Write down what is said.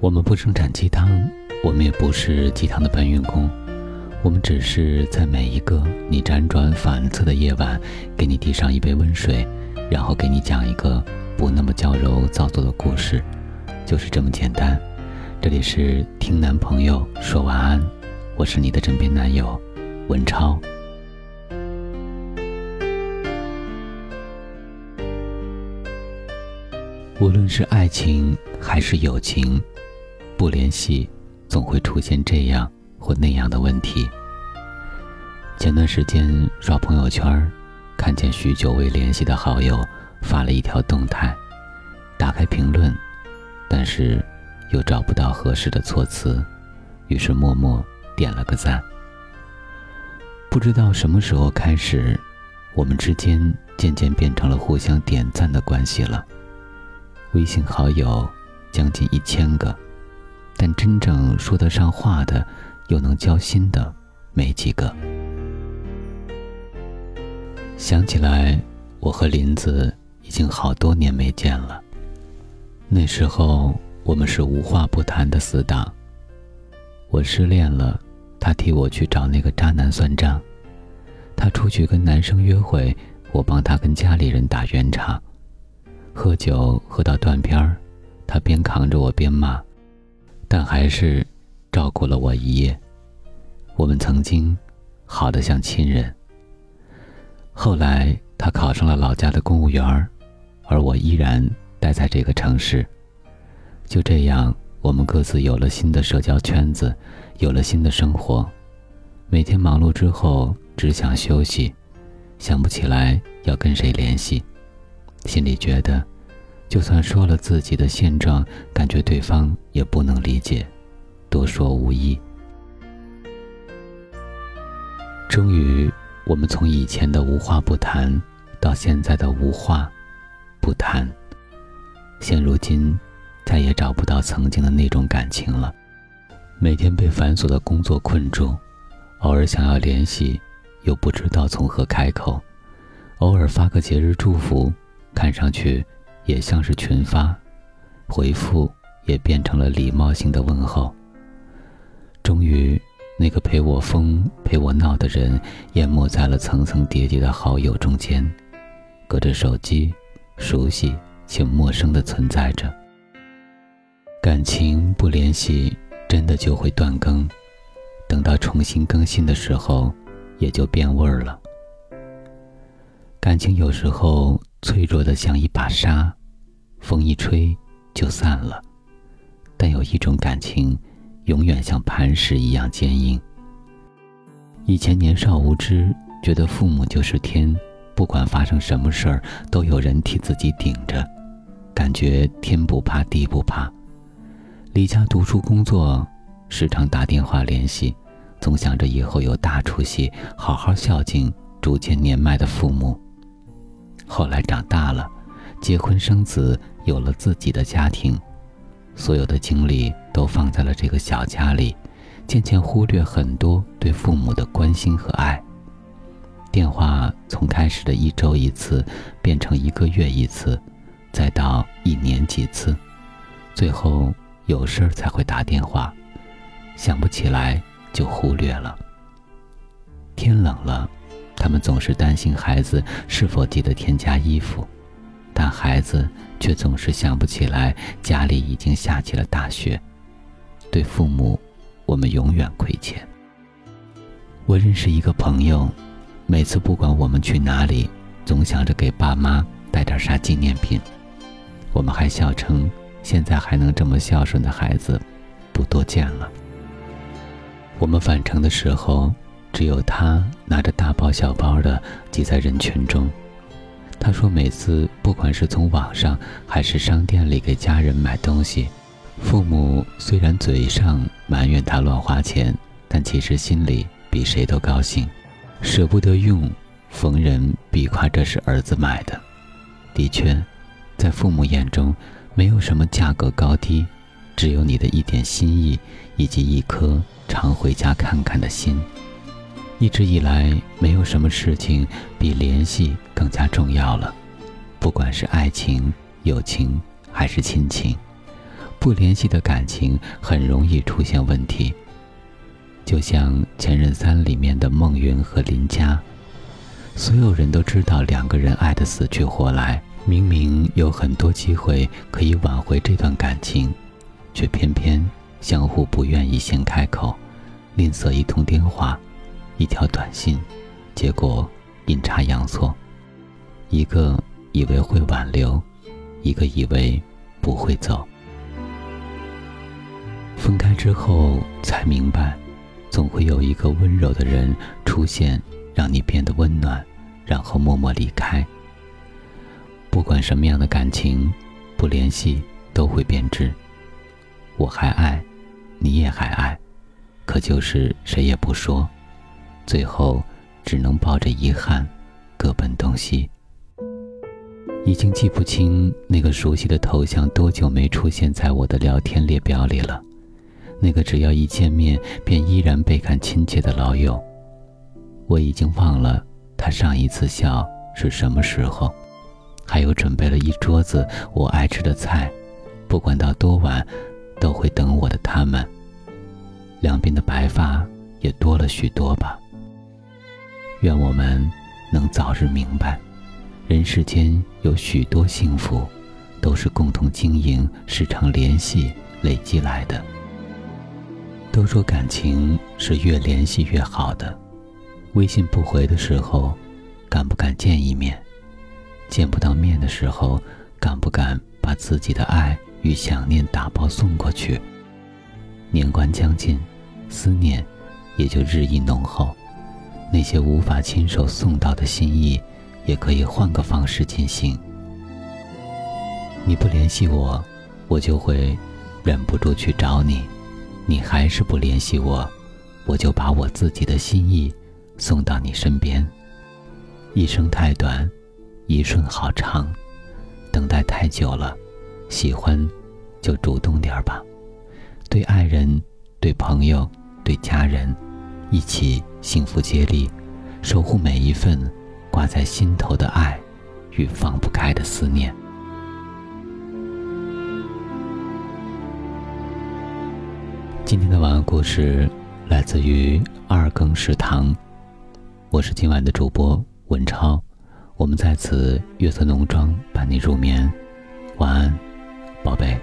我们不生产鸡汤，我们也不是鸡汤的搬运工，我们只是在每一个你辗转反侧的夜晚，给你递上一杯温水，然后给你讲一个不那么娇柔造作的故事，就是这么简单。这里是听男朋友说晚安，我是你的枕边男友文超。无论是爱情还是友情。不联系，总会出现这样或那样的问题。前段时间刷朋友圈，看见许久未联系的好友发了一条动态，打开评论，但是又找不到合适的措辞，于是默默点了个赞。不知道什么时候开始，我们之间渐渐变成了互相点赞的关系了。微信好友将近一千个。但真正说得上话的，又能交心的，没几个。想起来，我和林子已经好多年没见了。那时候我们是无话不谈的死党。我失恋了，他替我去找那个渣男算账；他出去跟男生约会，我帮他跟家里人打圆场。喝酒喝到断片儿，他边扛着我边骂。但还是照顾了我一夜。我们曾经好的像亲人。后来他考上了老家的公务员而我依然待在这个城市。就这样，我们各自有了新的社交圈子，有了新的生活。每天忙碌之后，只想休息，想不起来要跟谁联系，心里觉得。就算说了自己的现状，感觉对方也不能理解，多说无益。终于，我们从以前的无话不谈，到现在的无话不谈。现如今，再也找不到曾经的那种感情了。每天被繁琐的工作困住，偶尔想要联系，又不知道从何开口。偶尔发个节日祝福，看上去。也像是群发，回复也变成了礼貌性的问候。终于，那个陪我疯、陪我闹的人淹没在了层层叠叠的好友中间，隔着手机，熟悉且陌生的存在着。感情不联系，真的就会断更，等到重新更新的时候，也就变味儿了。感情有时候脆弱的像一把沙。风一吹，就散了。但有一种感情，永远像磐石一样坚硬。以前年少无知，觉得父母就是天，不管发生什么事儿，都有人替自己顶着，感觉天不怕地不怕。离家读书工作，时常打电话联系，总想着以后有大出息，好好孝敬逐渐年迈的父母。后来长大了。结婚生子，有了自己的家庭，所有的精力都放在了这个小家里，渐渐忽略很多对父母的关心和爱。电话从开始的一周一次，变成一个月一次，再到一年几次，最后有事才会打电话，想不起来就忽略了。天冷了，他们总是担心孩子是否记得添加衣服。但孩子却总是想不起来家里已经下起了大雪。对父母，我们永远亏欠。我认识一个朋友，每次不管我们去哪里，总想着给爸妈带点啥纪念品。我们还笑称，现在还能这么孝顺的孩子，不多见了。我们返程的时候，只有他拿着大包小包的挤在人群中。他说：“每次不管是从网上还是商店里给家人买东西，父母虽然嘴上埋怨他乱花钱，但其实心里比谁都高兴，舍不得用，逢人必夸这是儿子买的。的确，在父母眼中，没有什么价格高低，只有你的一点心意以及一颗常回家看看的心。”一直以来，没有什么事情比联系更加重要了。不管是爱情、友情还是亲情，不联系的感情很容易出现问题。就像《前任三》里面的孟云和林佳，所有人都知道两个人爱得死去活来，明明有很多机会可以挽回这段感情，却偏偏相互不愿意先开口，吝啬一通电话，一条短信，结果阴差阳错，一个以为会挽留，一个以为不会走。分开之后才明白，总会有一个温柔的人出现，让你变得温暖，然后默默离开。不管什么样的感情，不联系都会变质。我还爱，你也还爱，可就是谁也不说，最后只能抱着遗憾，各奔东西。已经记不清那个熟悉的头像多久没出现在我的聊天列表里了。那个只要一见面便依然倍感亲切的老友，我已经忘了他上一次笑是什么时候，还有准备了一桌子我爱吃的菜，不管到多晚，都会等我的他们。两鬓的白发也多了许多吧。愿我们能早日明白，人世间有许多幸福，都是共同经营、时常联系累积来的。都说感情是越联系越好的，微信不回的时候，敢不敢见一面？见不到面的时候，敢不敢把自己的爱与想念打包送过去？年关将近，思念也就日益浓厚。那些无法亲手送到的心意，也可以换个方式进行。你不联系我，我就会忍不住去找你。你还是不联系我，我就把我自己的心意送到你身边。一生太短，一瞬好长，等待太久了，喜欢就主动点吧。对爱人、对朋友、对家人，一起幸福接力，守护每一份挂在心头的爱与放不开的思念。今天的晚安故事来自于二更食堂，我是今晚的主播文超，我们在此月色浓妆伴你入眠，晚安，宝贝。